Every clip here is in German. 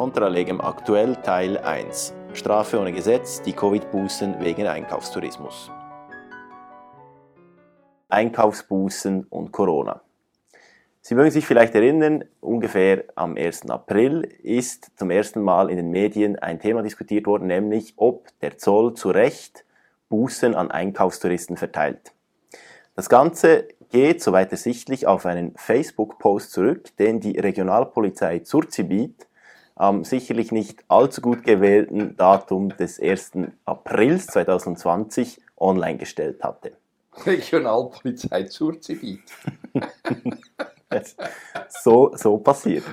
Contra legem aktuell Teil 1. Strafe ohne Gesetz, die Covid-Bußen wegen Einkaufstourismus. Einkaufsbußen und Corona. Sie mögen sich vielleicht erinnern, ungefähr am 1. April ist zum ersten Mal in den Medien ein Thema diskutiert worden, nämlich ob der Zoll zu Recht Bußen an Einkaufstouristen verteilt. Das Ganze geht, soweit ersichtlich, auf einen Facebook-Post zurück, den die Regionalpolizei Zurzibit am sicherlich nicht allzu gut gewählten Datum des 1. Aprils 2020 online gestellt hatte. Regionalpolizei Zurzibit. so, so passiert.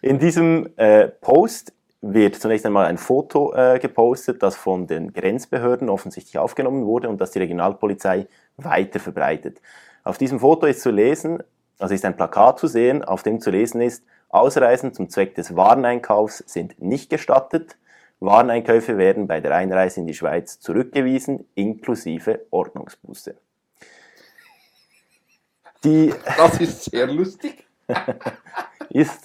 In diesem äh, Post wird zunächst einmal ein Foto äh, gepostet, das von den Grenzbehörden offensichtlich aufgenommen wurde und das die Regionalpolizei weiter verbreitet. Auf diesem Foto ist zu lesen, also ist ein Plakat zu sehen, auf dem zu lesen ist, Ausreisen zum Zweck des Wareneinkaufs sind nicht gestattet. Wareneinkäufe werden bei der Einreise in die Schweiz zurückgewiesen, inklusive Ordnungsbuße. Die das ist sehr lustig. ist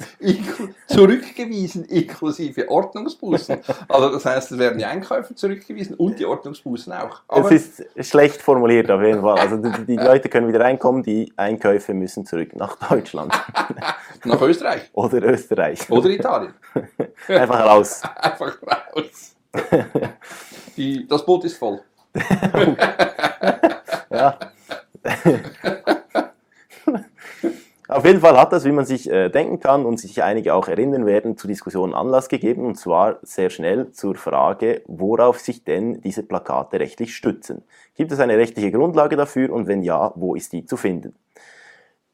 zurückgewiesen inklusive Ordnungsbußen. Also das heißt, es werden die Einkäufe zurückgewiesen und die Ordnungsbußen auch. Aber es ist schlecht formuliert auf jeden Fall. Also die, die Leute können wieder reinkommen, die Einkäufe müssen zurück nach Deutschland. nach Österreich. Oder Österreich. Oder Italien. Einfach raus. Einfach raus. Die, das Boot ist voll. ja. Auf jeden Fall hat das, wie man sich äh, denken kann und sich einige auch erinnern werden, zu Diskussionen Anlass gegeben und zwar sehr schnell zur Frage, worauf sich denn diese Plakate rechtlich stützen. Gibt es eine rechtliche Grundlage dafür und wenn ja, wo ist die zu finden?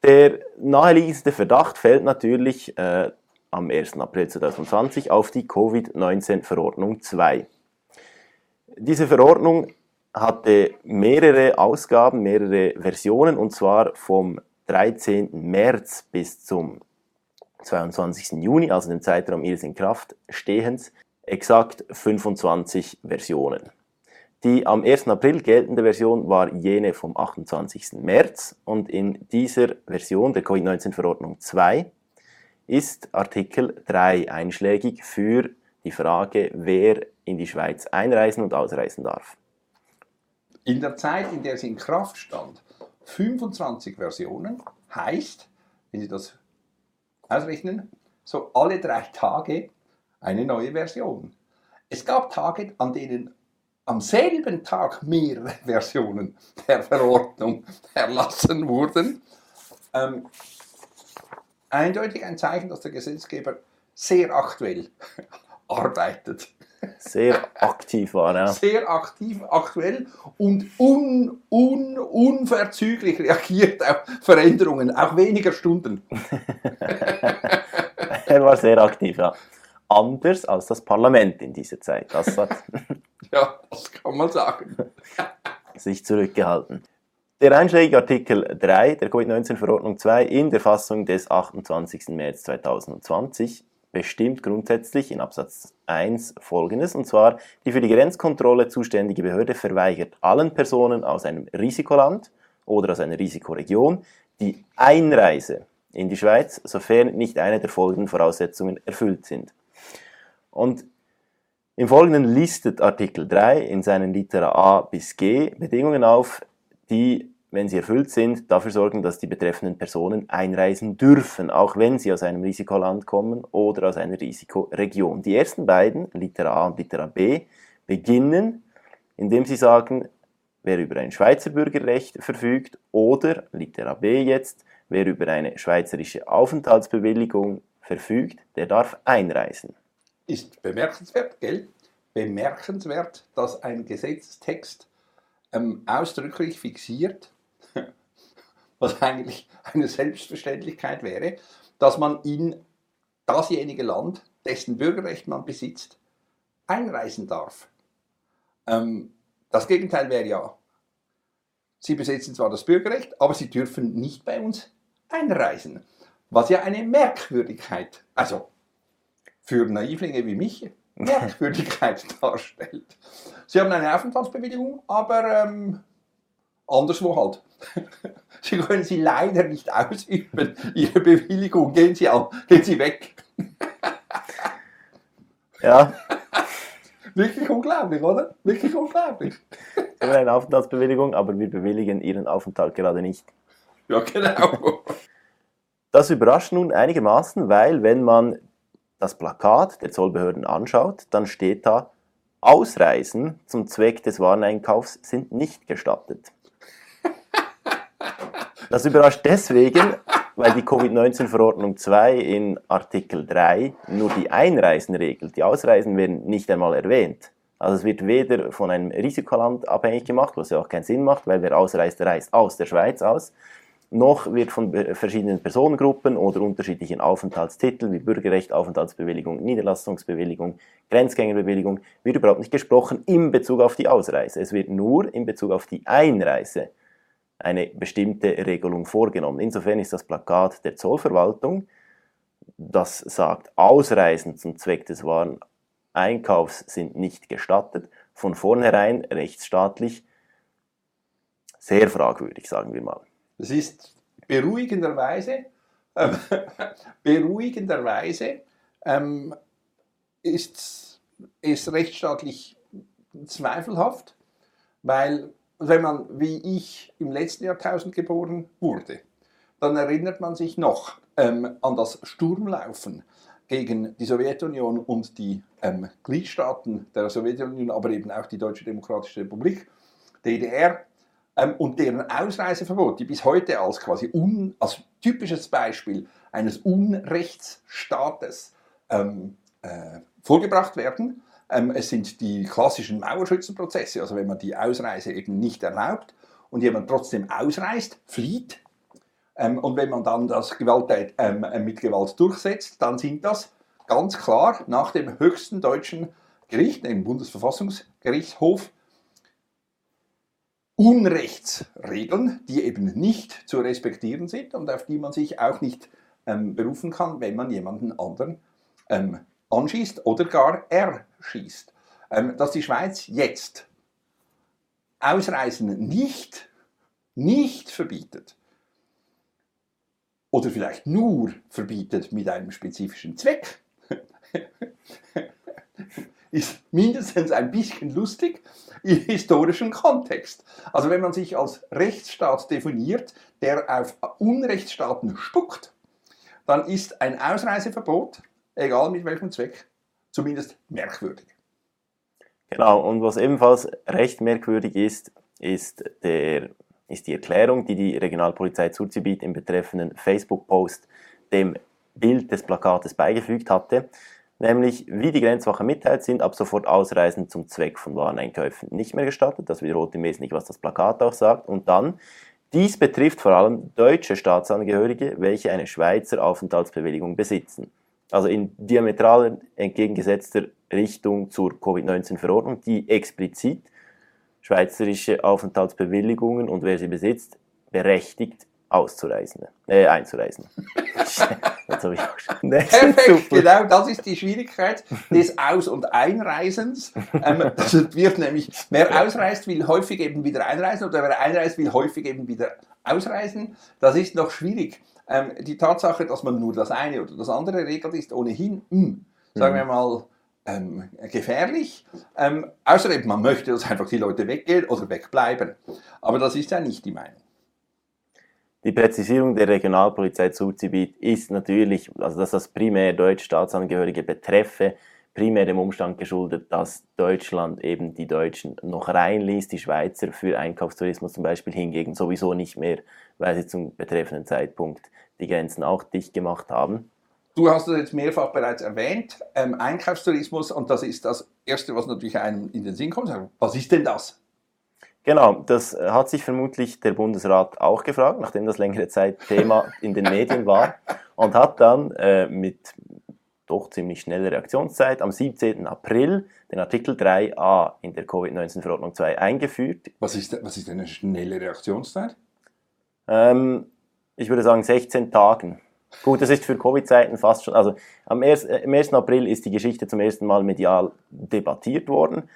Der naheliegendste Verdacht fällt natürlich äh, am 1. April 2020 auf die Covid-19-Verordnung 2. Diese Verordnung hatte mehrere Ausgaben, mehrere Versionen und zwar vom 13. März bis zum 22. Juni, also dem Zeitraum ihres Inkraftstehens, exakt 25 Versionen. Die am 1. April geltende Version war jene vom 28. März und in dieser Version der Covid-19-Verordnung 2 ist Artikel 3 einschlägig für die Frage, wer in die Schweiz einreisen und ausreisen darf. In der Zeit, in der sie in Kraft stand, 25 Versionen heißt, wenn Sie das ausrechnen, so alle drei Tage eine neue Version. Es gab Tage, an denen am selben Tag mehrere Versionen der Verordnung erlassen wurden. Ähm, eindeutig ein Zeichen, dass der Gesetzgeber sehr aktuell arbeitet. Sehr aktiv war, ja. Sehr aktiv, aktuell und un, un, unverzüglich reagiert auf Veränderungen, auch weniger Stunden. er war sehr aktiv, ja. Anders als das Parlament in dieser Zeit. Das hat ja, das kann man sagen. sich zurückgehalten. Der einschlägige Artikel 3 der Covid-19-Verordnung 2 in der Fassung des 28. März 2020 bestimmt grundsätzlich in Absatz 1 folgendes, und zwar die für die Grenzkontrolle zuständige Behörde verweigert allen Personen aus einem Risikoland oder aus einer Risikoregion die Einreise in die Schweiz, sofern nicht eine der folgenden Voraussetzungen erfüllt sind. Und im Folgenden listet Artikel 3 in seinen Litera A bis G Bedingungen auf, die wenn sie erfüllt sind, dafür sorgen, dass die betreffenden Personen einreisen dürfen, auch wenn sie aus einem Risikoland kommen oder aus einer Risikoregion. Die ersten beiden, Litera A und Litera B, beginnen, indem sie sagen, wer über ein Schweizer Bürgerrecht verfügt oder, Litera B jetzt, wer über eine schweizerische Aufenthaltsbewilligung verfügt, der darf einreisen. Ist bemerkenswert, gell? Bemerkenswert, dass ein Gesetzestext ähm, ausdrücklich fixiert, was eigentlich eine Selbstverständlichkeit wäre, dass man in dasjenige Land, dessen Bürgerrecht man besitzt, einreisen darf. Ähm, das Gegenteil wäre ja, Sie besitzen zwar das Bürgerrecht, aber Sie dürfen nicht bei uns einreisen. Was ja eine Merkwürdigkeit, also für Naivlinge wie mich, Merkwürdigkeit darstellt. Sie haben eine Aufenthaltsbewilligung, aber ähm, anderswo halt. Sie können sie leider nicht ausüben. Ihre Bewilligung, gehen Sie, an, gehen sie weg. Ja, Wirklich unglaublich, oder? Wirklich unglaublich. immer eine Aufenthaltsbewilligung, aber wir bewilligen Ihren Aufenthalt gerade nicht. Ja, genau. Das überrascht nun einigermaßen, weil wenn man das Plakat der Zollbehörden anschaut, dann steht da, Ausreisen zum Zweck des Wareneinkaufs sind nicht gestattet. Das überrascht deswegen, weil die Covid-19-Verordnung 2 in Artikel 3 nur die Einreisen regelt. Die Ausreisen werden nicht einmal erwähnt. Also es wird weder von einem Risikoland abhängig gemacht, was ja auch keinen Sinn macht, weil wer ausreist, reist aus der Schweiz aus, noch wird von verschiedenen Personengruppen oder unterschiedlichen Aufenthaltstiteln wie Bürgerrecht, Aufenthaltsbewilligung, Niederlassungsbewilligung, Grenzgängerbewilligung, wird überhaupt nicht gesprochen in Bezug auf die Ausreise. Es wird nur in Bezug auf die Einreise eine bestimmte Regelung vorgenommen. Insofern ist das Plakat der Zollverwaltung, das sagt, Ausreisen zum Zweck des Wareneinkaufs sind nicht gestattet, von vornherein rechtsstaatlich sehr fragwürdig, sagen wir mal. Das ist beruhigenderweise, ähm, beruhigenderweise ähm, ist es rechtsstaatlich zweifelhaft, weil wenn man wie ich im letzten Jahrtausend geboren wurde, dann erinnert man sich noch ähm, an das Sturmlaufen gegen die Sowjetunion und die ähm, Gliedstaaten der Sowjetunion, aber eben auch die Deutsche Demokratische Republik, DDR, ähm, und deren Ausreiseverbot, die bis heute als quasi un, als typisches Beispiel eines Unrechtsstaates ähm, äh, vorgebracht werden. Ähm, es sind die klassischen Mauerschützenprozesse, also wenn man die Ausreise eben nicht erlaubt und jemand trotzdem ausreist, flieht, ähm, und wenn man dann das Gewalttat ähm, äh, mit Gewalt durchsetzt, dann sind das ganz klar nach dem höchsten deutschen Gericht, dem Bundesverfassungsgerichtshof, Unrechtsregeln, die eben nicht zu respektieren sind und auf die man sich auch nicht ähm, berufen kann, wenn man jemanden anderen ähm, anschießt oder gar erschießt. Ähm, dass die Schweiz jetzt Ausreisen nicht, nicht verbietet oder vielleicht nur verbietet mit einem spezifischen Zweck, ist mindestens ein bisschen lustig im historischen Kontext. Also wenn man sich als Rechtsstaat definiert, der auf Unrechtsstaaten spuckt, dann ist ein Ausreiseverbot, egal mit welchem Zweck, zumindest merkwürdig. Genau, und was ebenfalls recht merkwürdig ist, ist, der, ist die Erklärung, die die Regionalpolizei Zurzgebiet im betreffenden Facebook-Post dem Bild des Plakates beigefügt hatte, nämlich wie die Grenzwache mitteilt, sind ab sofort Ausreisen zum Zweck von Wareneinkäufen nicht mehr gestattet. Das wiederholt im Wesentlichen, was das Plakat auch sagt. Und dann, dies betrifft vor allem deutsche Staatsangehörige, welche eine Schweizer Aufenthaltsbewilligung besitzen. Also in diametral entgegengesetzter Richtung zur Covid-19-Verordnung, die explizit schweizerische Aufenthaltsbewilligungen und wer sie besitzt, berechtigt auszureisen, äh, einzureisen. Jetzt habe ich auch schon. Perfekt, genau, das ist die Schwierigkeit des Aus- und Einreisens. Ähm, das wird nämlich, wer ausreist, will häufig eben wieder einreisen oder wer einreist, will häufig eben wieder ausreisen. Das ist noch schwierig. Ähm, die Tatsache, dass man nur das eine oder das andere regelt, ist ohnehin, mh, sagen wir mal, ähm, gefährlich. Ähm, außerdem, man möchte, dass einfach die Leute weggehen oder wegbleiben. Aber das ist ja nicht die Meinung. Die Präzisierung der Regionalpolizei Zurzgebiet ist natürlich, also dass das primär Deutsch-Staatsangehörige betreffe, primär dem Umstand geschuldet, dass Deutschland eben die Deutschen noch reinließ, die Schweizer für Einkaufstourismus zum Beispiel hingegen sowieso nicht mehr, weil sie zum betreffenden Zeitpunkt die Grenzen auch dicht gemacht haben. Du hast es jetzt mehrfach bereits erwähnt, ähm, Einkaufstourismus, und das ist das Erste, was natürlich einem in den Sinn kommt. Was ist denn das? Genau, das hat sich vermutlich der Bundesrat auch gefragt, nachdem das längere Zeit Thema in den Medien war und hat dann äh, mit doch ziemlich schneller Reaktionszeit am 17. April den Artikel 3a in der Covid-19-Verordnung 2 eingeführt. Was ist, was ist eine schnelle Reaktionszeit? Ähm, ich würde sagen 16 Tagen. Gut, das ist für Covid-Zeiten fast schon, also am 1, äh, am 1. April ist die Geschichte zum ersten Mal medial debattiert worden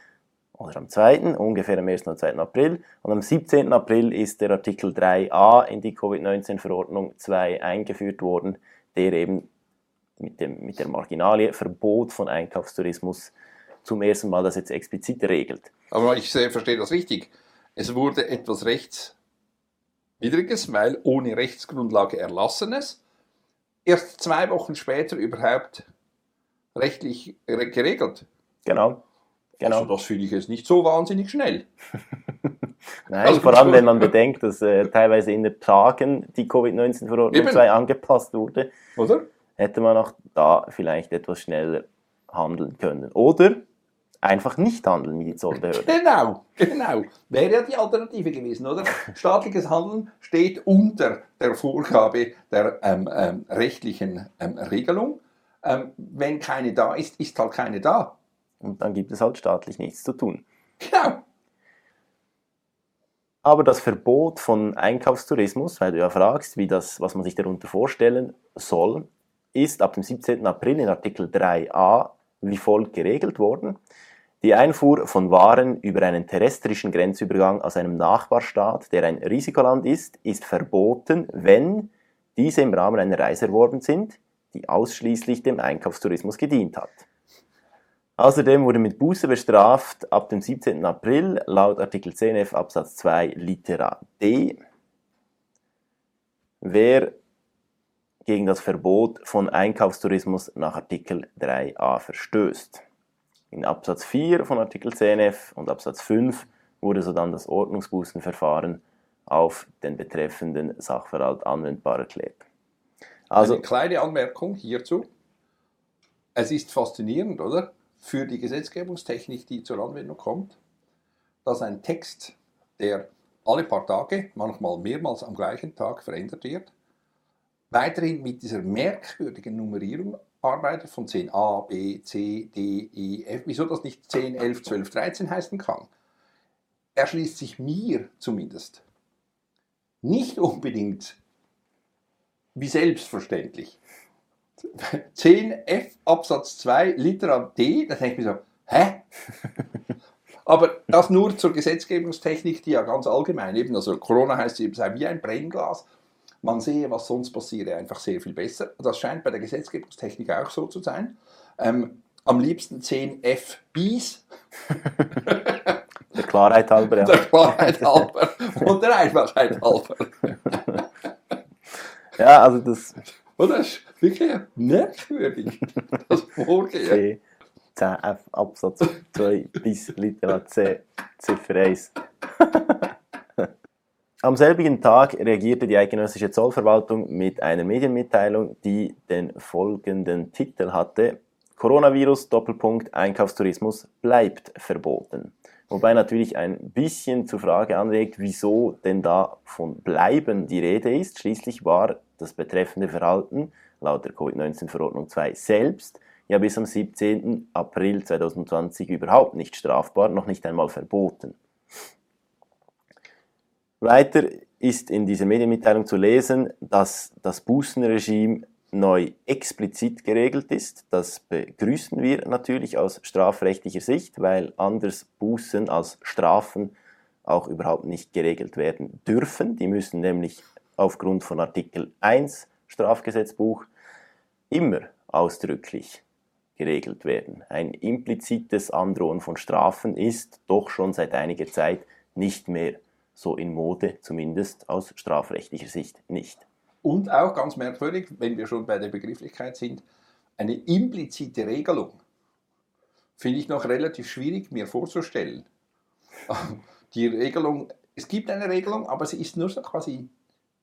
oder am 2., ungefähr am 1. und 2. April. Und am 17. April ist der Artikel 3a in die Covid-19-Verordnung 2 eingeführt worden, der eben mit, dem, mit der Marginalie Verbot von Einkaufstourismus zum ersten Mal das jetzt explizit regelt. Aber ich verstehe das richtig. Es wurde etwas Rechtswidriges, weil ohne Rechtsgrundlage Erlassenes, erst zwei Wochen später überhaupt rechtlich geregelt. Genau. genau. Also das finde ich jetzt nicht so wahnsinnig schnell. Nein, also vor allem wenn man bedenkt, dass äh, teilweise in den Tagen die Covid-19-Verordnung 2 angepasst wurde, Oder? Hätte man auch da vielleicht etwas schneller handeln können. Oder einfach nicht handeln wie die Zollbehörde. Genau, genau. Wäre ja die Alternative gewesen, oder? Staatliches Handeln steht unter der Vorgabe der ähm, ähm, rechtlichen ähm, Regelung. Ähm, wenn keine da ist, ist halt keine da. Und dann gibt es halt staatlich nichts zu tun. Genau. Aber das Verbot von Einkaufstourismus, weil du ja fragst, wie das, was man sich darunter vorstellen soll, ist ab dem 17. April in Artikel 3a wie folgt geregelt worden. Die Einfuhr von Waren über einen terrestrischen Grenzübergang aus einem Nachbarstaat, der ein Risikoland ist, ist verboten, wenn diese im Rahmen einer Reise erworben sind, die ausschließlich dem Einkaufstourismus gedient hat. Außerdem wurde mit Buße bestraft ab dem 17. April laut Artikel 10f Absatz 2 Litera D, wer gegen das Verbot von Einkaufstourismus nach Artikel 3a verstößt. In Absatz 4 von Artikel 10f und Absatz 5 wurde sodann das Ordnungsbußenverfahren auf den betreffenden Sachverhalt anwendbar erklärt. Also, Eine kleine Anmerkung hierzu. Es ist faszinierend, oder? Für die Gesetzgebungstechnik, die zur Anwendung kommt, dass ein Text, der alle paar Tage, manchmal mehrmals am gleichen Tag verändert wird, weiterhin mit dieser merkwürdigen Nummerierung arbeitet von 10a, b, c, d, e, f. Wieso das nicht 10, 11, 12, 13 heißen kann? Erschließt sich mir zumindest nicht unbedingt wie selbstverständlich. 10f Absatz 2 Litera D, da denke ich mir so, hä? Aber das nur zur Gesetzgebungstechnik, die ja ganz allgemein eben, also Corona heißt es sei wie ein Brennglas man sehe, was sonst passiere, einfach sehr viel besser. Das scheint bei der Gesetzgebungstechnik auch so zu sein. Ähm, am liebsten 10 FBs. der Klarheit halber, ja. Der Klarheit halber und der Einfachheit halber. ja, also das... Und das ist wirklich merkwürdig, das Vorgehen. 10f Absatz 2 bis Litera C, Ziffer 1. Am selbigen Tag reagierte die eidgenössische Zollverwaltung mit einer Medienmitteilung, die den folgenden Titel hatte: Coronavirus Doppelpunkt Einkaufstourismus bleibt verboten. Wobei natürlich ein bisschen zur Frage anregt, wieso denn da von bleiben die Rede ist. Schließlich war das betreffende Verhalten laut der Covid-19-Verordnung 2 selbst ja bis am 17. April 2020 überhaupt nicht strafbar, noch nicht einmal verboten. Weiter ist in dieser Medienmitteilung zu lesen, dass das Bußenregime neu explizit geregelt ist. Das begrüßen wir natürlich aus strafrechtlicher Sicht, weil anders Bußen als Strafen auch überhaupt nicht geregelt werden dürfen. Die müssen nämlich aufgrund von Artikel 1 Strafgesetzbuch immer ausdrücklich geregelt werden. Ein implizites Androhen von Strafen ist doch schon seit einiger Zeit nicht mehr so in Mode, zumindest aus strafrechtlicher Sicht nicht. Und auch ganz merkwürdig, wenn wir schon bei der Begrifflichkeit sind, eine implizite Regelung finde ich noch relativ schwierig mir vorzustellen. Die Regelung, es gibt eine Regelung, aber sie ist nur so quasi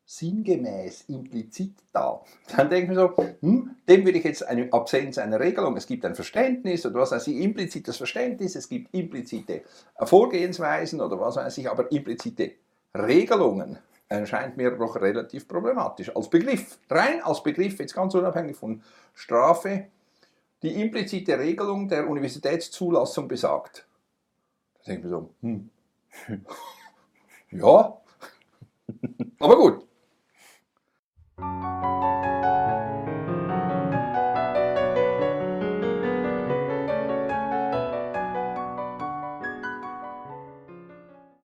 sinngemäß, implizit da. Dann denken wir so, hm, dem würde ich jetzt eine Absenz einer Regelung, es gibt ein Verständnis oder was weiß ich, implizites Verständnis, es gibt implizite Vorgehensweisen oder was weiß ich, aber implizite Regelungen erscheint mir doch relativ problematisch als Begriff. Rein als Begriff, jetzt ganz unabhängig von Strafe, die implizite Regelung der Universitätszulassung besagt. Da denken wir so, hm. ja, aber gut, Música